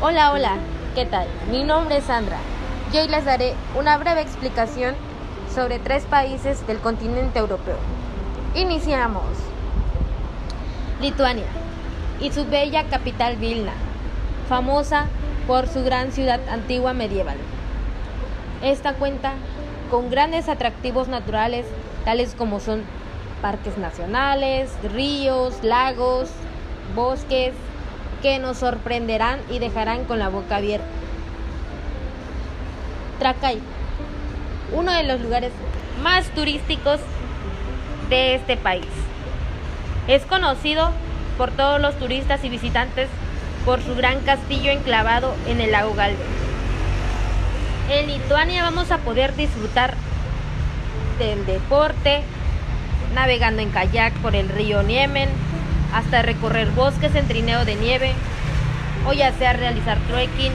Hola, hola, ¿qué tal? Mi nombre es Sandra y hoy les daré una breve explicación sobre tres países del continente europeo. Iniciamos. Lituania y su bella capital Vilna, famosa por su gran ciudad antigua medieval. Esta cuenta con grandes atractivos naturales tales como son parques nacionales, ríos, lagos, bosques, que nos sorprenderán y dejarán con la boca abierta. Tracay, uno de los lugares más turísticos de este país. Es conocido por todos los turistas y visitantes por su gran castillo enclavado en el lago Galve. En Lituania vamos a poder disfrutar del deporte, navegando en kayak por el río Niemen, hasta recorrer bosques en trineo de nieve o ya sea realizar trekking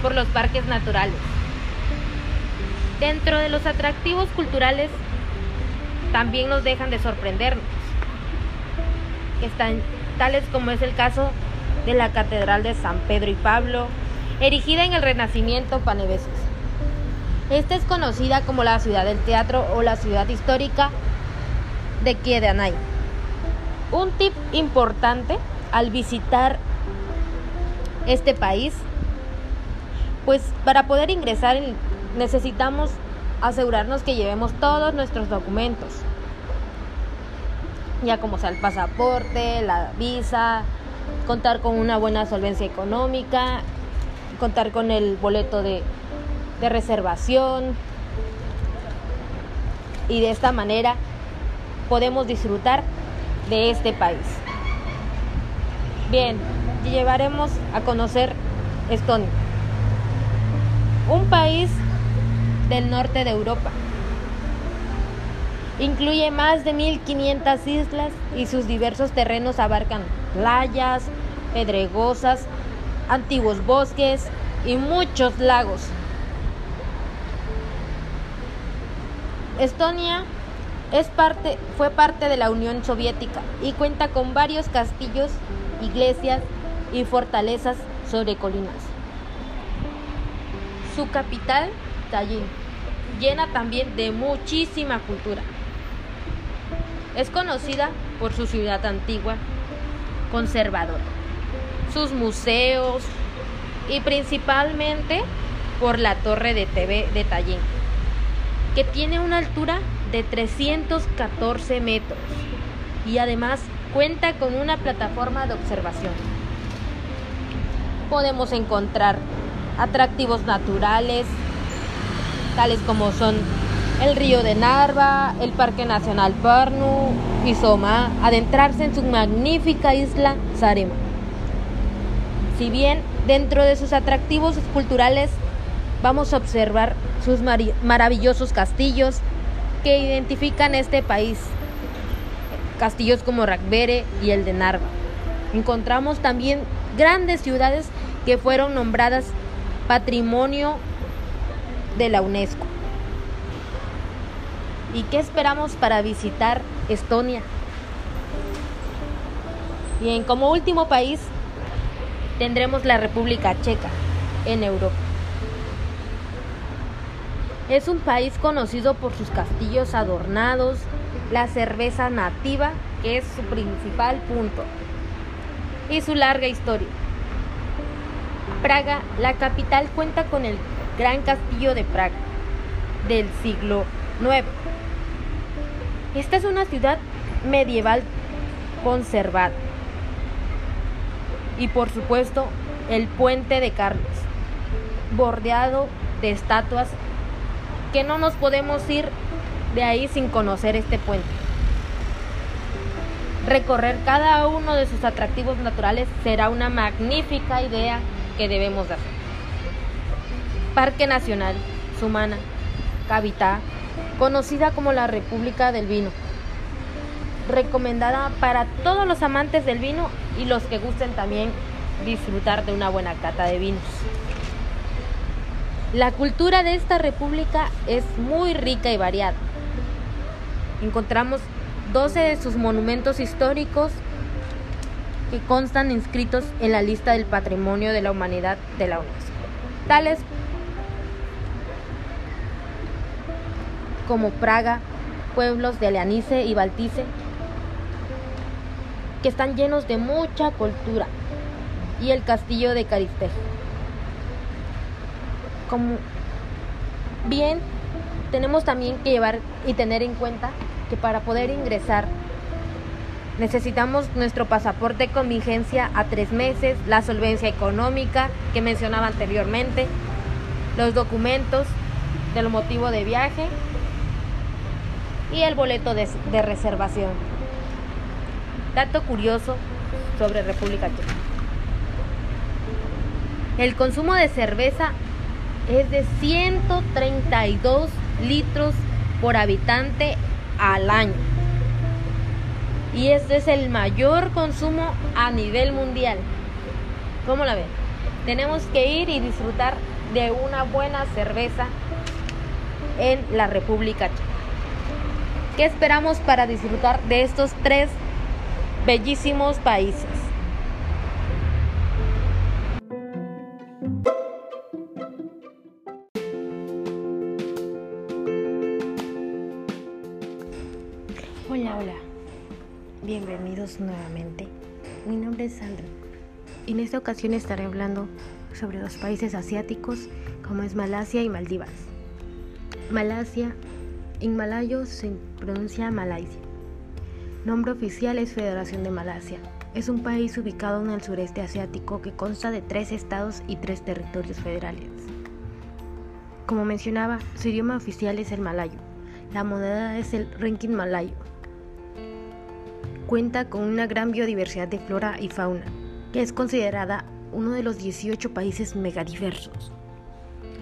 por los parques naturales. Dentro de los atractivos culturales también nos dejan de sorprendernos. Están tales como es el caso de la Catedral de San Pedro y Pablo, erigida en el Renacimiento paneveses. Esta es conocida como la ciudad del teatro o la ciudad histórica de Kiedanay. Un tip importante al visitar este país, pues para poder ingresar necesitamos asegurarnos que llevemos todos nuestros documentos, ya como sea el pasaporte, la visa, contar con una buena solvencia económica, contar con el boleto de, de reservación y de esta manera podemos disfrutar de este país. Bien, llevaremos a conocer Estonia, un país del norte de Europa. Incluye más de 1500 islas y sus diversos terrenos abarcan playas, pedregosas, antiguos bosques y muchos lagos. Estonia es parte, fue parte de la Unión Soviética y cuenta con varios castillos, iglesias y fortalezas sobre colinas. Su capital, Tallinn, llena también de muchísima cultura. Es conocida por su ciudad antigua, conservadora, sus museos y principalmente por la torre de TV de Tallinn, que tiene una altura de 314 metros y además cuenta con una plataforma de observación. Podemos encontrar atractivos naturales, tales como son el río de Narva, el Parque Nacional Parnu y Soma, adentrarse en su magnífica isla Sarema. Si bien dentro de sus atractivos culturales vamos a observar sus maravillosos castillos, que identifican este país, castillos como Rakvere y el de Narva. Encontramos también grandes ciudades que fueron nombradas Patrimonio de la UNESCO. ¿Y qué esperamos para visitar Estonia? Bien, como último país tendremos la República Checa en Europa. Es un país conocido por sus castillos adornados, la cerveza nativa, que es su principal punto, y su larga historia. Praga, la capital, cuenta con el Gran Castillo de Praga del siglo IX. Esta es una ciudad medieval conservada. Y por supuesto, el puente de Carlos, bordeado de estatuas que no nos podemos ir de ahí sin conocer este puente. Recorrer cada uno de sus atractivos naturales será una magnífica idea que debemos hacer. Parque Nacional Sumana, Cavita, conocida como la República del Vino. Recomendada para todos los amantes del vino y los que gusten también disfrutar de una buena cata de vinos. La cultura de esta república es muy rica y variada. Encontramos 12 de sus monumentos históricos que constan inscritos en la lista del Patrimonio de la Humanidad de la UNESCO, tales como Praga, pueblos de Leanice y Baltice, que están llenos de mucha cultura, y el castillo de Caristej. Bien, tenemos también que llevar y tener en cuenta que para poder ingresar necesitamos nuestro pasaporte con vigencia a tres meses, la solvencia económica que mencionaba anteriormente, los documentos del motivo de viaje y el boleto de, de reservación. Dato curioso sobre República Checa. El consumo de cerveza es de 132 litros por habitante al año. Y este es el mayor consumo a nivel mundial. ¿Cómo la ven? Tenemos que ir y disfrutar de una buena cerveza en la República Checa. ¿Qué esperamos para disfrutar de estos tres bellísimos países? Bienvenidos nuevamente. Mi nombre es Sandra. En esta ocasión estaré hablando sobre dos países asiáticos como es Malasia y Maldivas. Malasia en malayo se pronuncia Malaysia. Nombre oficial es Federación de Malasia. Es un país ubicado en el sureste asiático que consta de tres estados y tres territorios federales. Como mencionaba, su idioma oficial es el malayo. La moneda es el ringgit malayo. Cuenta con una gran biodiversidad de flora y fauna, que es considerada uno de los 18 países megadiversos.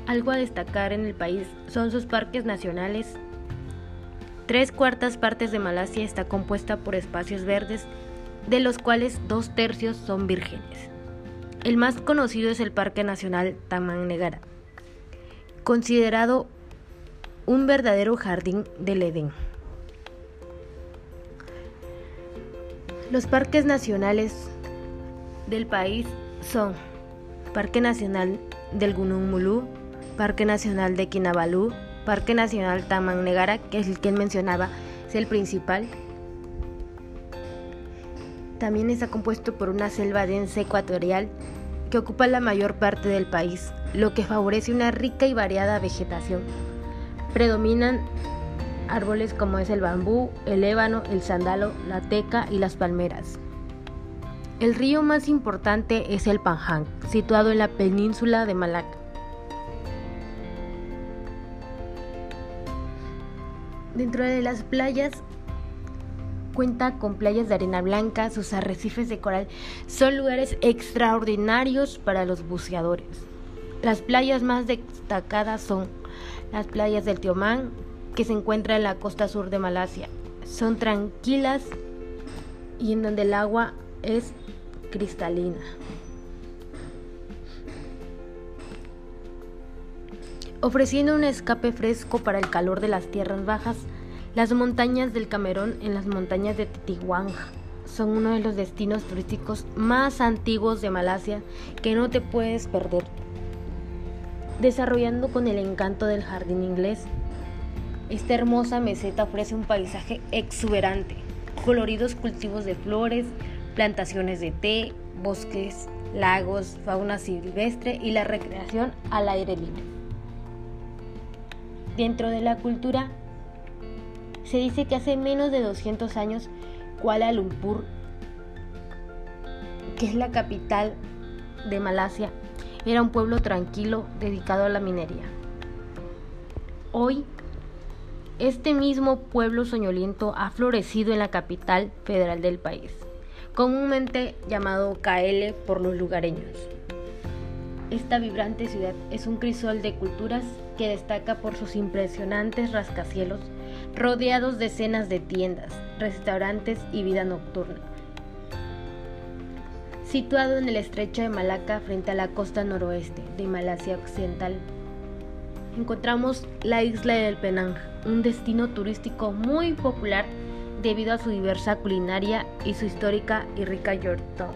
Algo a destacar en el país son sus parques nacionales, Tres cuartas partes de Malasia está compuesta por espacios verdes, de los cuales dos tercios son vírgenes. El más conocido es el Parque Nacional Taman Negara, considerado un verdadero jardín del Edén. Los parques nacionales del país son Parque Nacional del Gunung Mulu, Parque Nacional de Kinabalu, Parque Nacional Taman Negara, que es el que mencionaba, es el principal. También está compuesto por una selva densa ecuatorial que ocupa la mayor parte del país, lo que favorece una rica y variada vegetación. Predominan árboles como es el bambú, el ébano, el sándalo, la teca y las palmeras. El río más importante es el Panjang, situado en la península de Malaca. Dentro de las playas cuenta con playas de arena blanca, sus arrecifes de coral son lugares extraordinarios para los buceadores. Las playas más destacadas son las playas del Tiomán, que se encuentra en la costa sur de Malasia. Son tranquilas y en donde el agua es cristalina. ofreciendo un escape fresco para el calor de las tierras bajas. Las montañas del Camerón en las montañas de Titiwang son uno de los destinos turísticos más antiguos de Malasia que no te puedes perder. Desarrollando con el encanto del jardín inglés, esta hermosa meseta ofrece un paisaje exuberante, coloridos cultivos de flores, plantaciones de té, bosques, lagos, fauna silvestre y la recreación al aire libre. Dentro de la cultura, se dice que hace menos de 200 años Kuala Lumpur, que es la capital de Malasia, era un pueblo tranquilo dedicado a la minería. Hoy, este mismo pueblo soñoliento ha florecido en la capital federal del país, comúnmente llamado KL por los lugareños. Esta vibrante ciudad es un crisol de culturas que destaca por sus impresionantes rascacielos, rodeados de decenas de tiendas, restaurantes y vida nocturna. Situado en el estrecho de Malaca frente a la costa noroeste de Malasia Occidental, encontramos la isla del Penang, un destino turístico muy popular debido a su diversa culinaria y su histórica y rica yorto.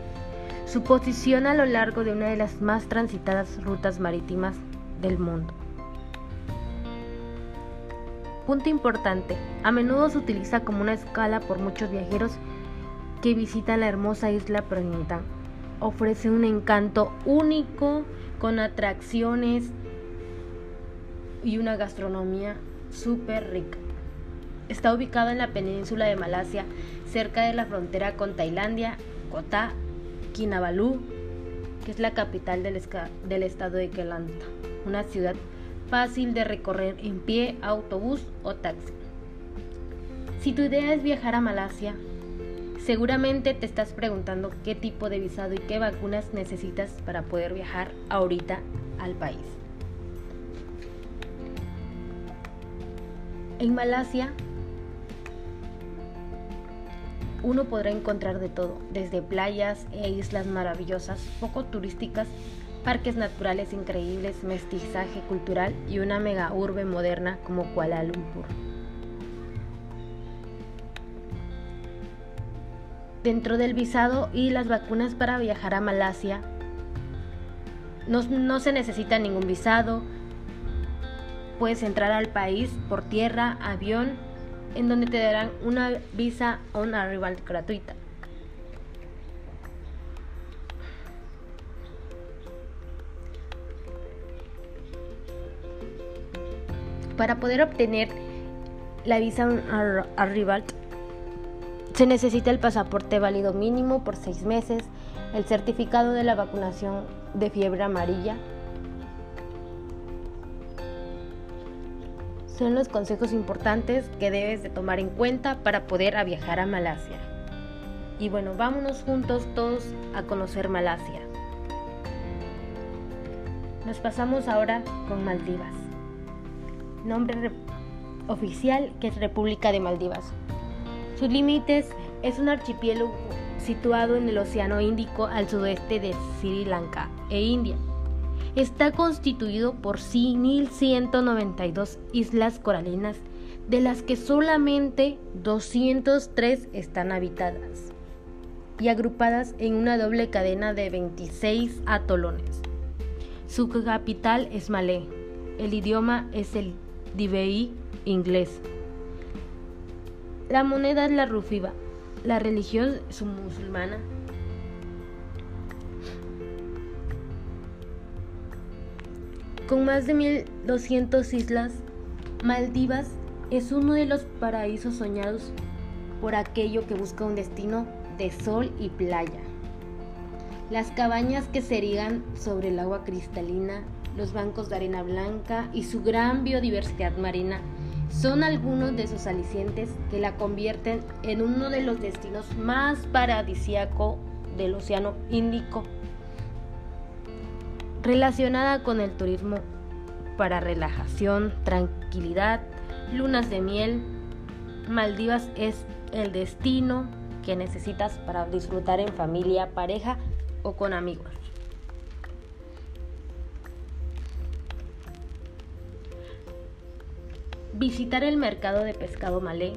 Su posición a lo largo de una de las más transitadas rutas marítimas del mundo. Punto importante, a menudo se utiliza como una escala por muchos viajeros que visitan la hermosa isla Pernita. Ofrece un encanto único con atracciones y una gastronomía súper rica. Está ubicada en la península de Malasia, cerca de la frontera con Tailandia, Kota Kinabalu, que es la capital del, del estado de Kelantan, una ciudad fácil de recorrer en pie, autobús o taxi. Si tu idea es viajar a Malasia, seguramente te estás preguntando qué tipo de visado y qué vacunas necesitas para poder viajar ahorita al país. En Malasia uno podrá encontrar de todo, desde playas e islas maravillosas, poco turísticas, parques naturales increíbles, mestizaje cultural y una mega urbe moderna como Kuala Lumpur. Dentro del visado y las vacunas para viajar a Malasia, no, no se necesita ningún visado, puedes entrar al país por tierra, avión en donde te darán una visa on arrival gratuita. Para poder obtener la visa on arrival se necesita el pasaporte válido mínimo por seis meses, el certificado de la vacunación de fiebre amarilla, son los consejos importantes que debes de tomar en cuenta para poder viajar a Malasia. Y bueno, vámonos juntos todos a conocer Malasia. Nos pasamos ahora con Maldivas. Nombre oficial que es República de Maldivas. Sus límites es un archipiélago situado en el Océano Índico al sudeste de Sri Lanka e India está constituido por 1.192 islas coralinas, de las que solamente 203 están habitadas y agrupadas en una doble cadena de 26 atolones. Su capital es Malé. El idioma es el Diveí inglés. La moneda es la rufiba. La religión es musulmana. Con más de 1.200 islas, Maldivas es uno de los paraísos soñados por aquello que busca un destino de sol y playa. Las cabañas que se erigan sobre el agua cristalina, los bancos de arena blanca y su gran biodiversidad marina son algunos de esos alicientes que la convierten en uno de los destinos más paradisíaco del Océano Índico relacionada con el turismo para relajación, tranquilidad, lunas de miel. Maldivas es el destino que necesitas para disfrutar en familia, pareja o con amigos. Visitar el mercado de pescado malé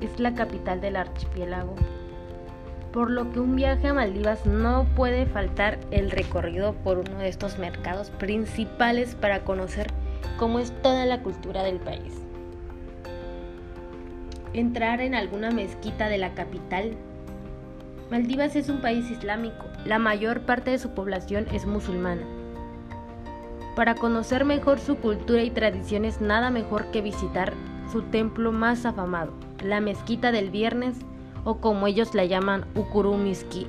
es la capital del archipiélago por lo que un viaje a Maldivas no puede faltar el recorrido por uno de estos mercados principales para conocer cómo es toda la cultura del país. Entrar en alguna mezquita de la capital. Maldivas es un país islámico, la mayor parte de su población es musulmana. Para conocer mejor su cultura y tradiciones, nada mejor que visitar su templo más afamado, la mezquita del viernes o como ellos la llaman Ukurumiski.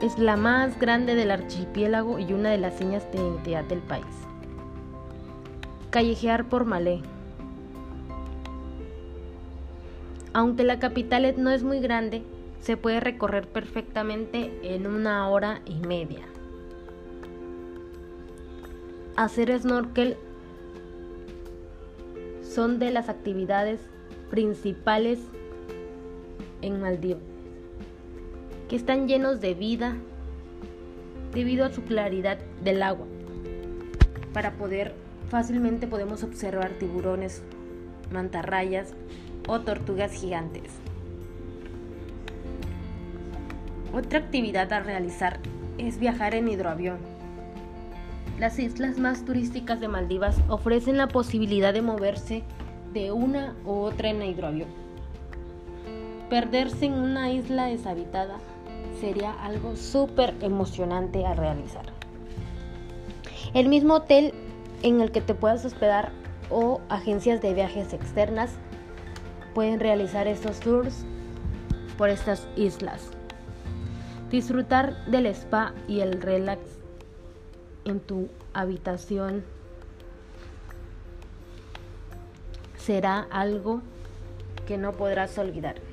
Es la más grande del archipiélago y una de las señas de identidad del país. Callejear por Malé. Aunque la capital no es muy grande, se puede recorrer perfectamente en una hora y media. Hacer snorkel son de las actividades principales en Maldivas, que están llenos de vida debido a su claridad del agua. Para poder fácilmente podemos observar tiburones mantarrayas o tortugas gigantes. Otra actividad a realizar es viajar en hidroavión. Las islas más turísticas de Maldivas ofrecen la posibilidad de moverse de una u otra en hidroavión. Perderse en una isla deshabitada sería algo súper emocionante a realizar. El mismo hotel en el que te puedas hospedar o agencias de viajes externas pueden realizar estos tours por estas islas. Disfrutar del spa y el relax en tu habitación será algo que no podrás olvidar.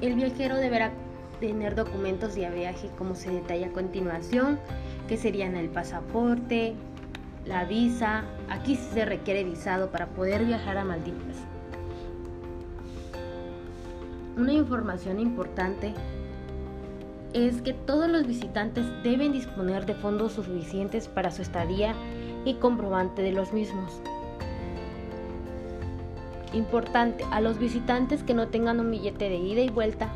El viajero deberá tener documentos de viaje como se detalla a continuación, que serían el pasaporte, la visa. Aquí se requiere visado para poder viajar a Maldivas. Una información importante es que todos los visitantes deben disponer de fondos suficientes para su estadía y comprobante de los mismos. Importante, a los visitantes que no tengan un billete de ida y vuelta,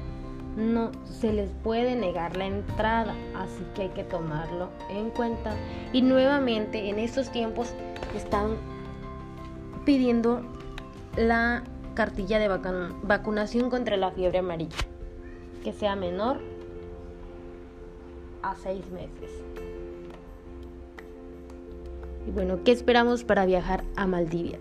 no se les puede negar la entrada, así que hay que tomarlo en cuenta. Y nuevamente en estos tiempos están pidiendo la cartilla de vacunación contra la fiebre amarilla, que sea menor a seis meses. Y bueno, ¿qué esperamos para viajar a Maldivia?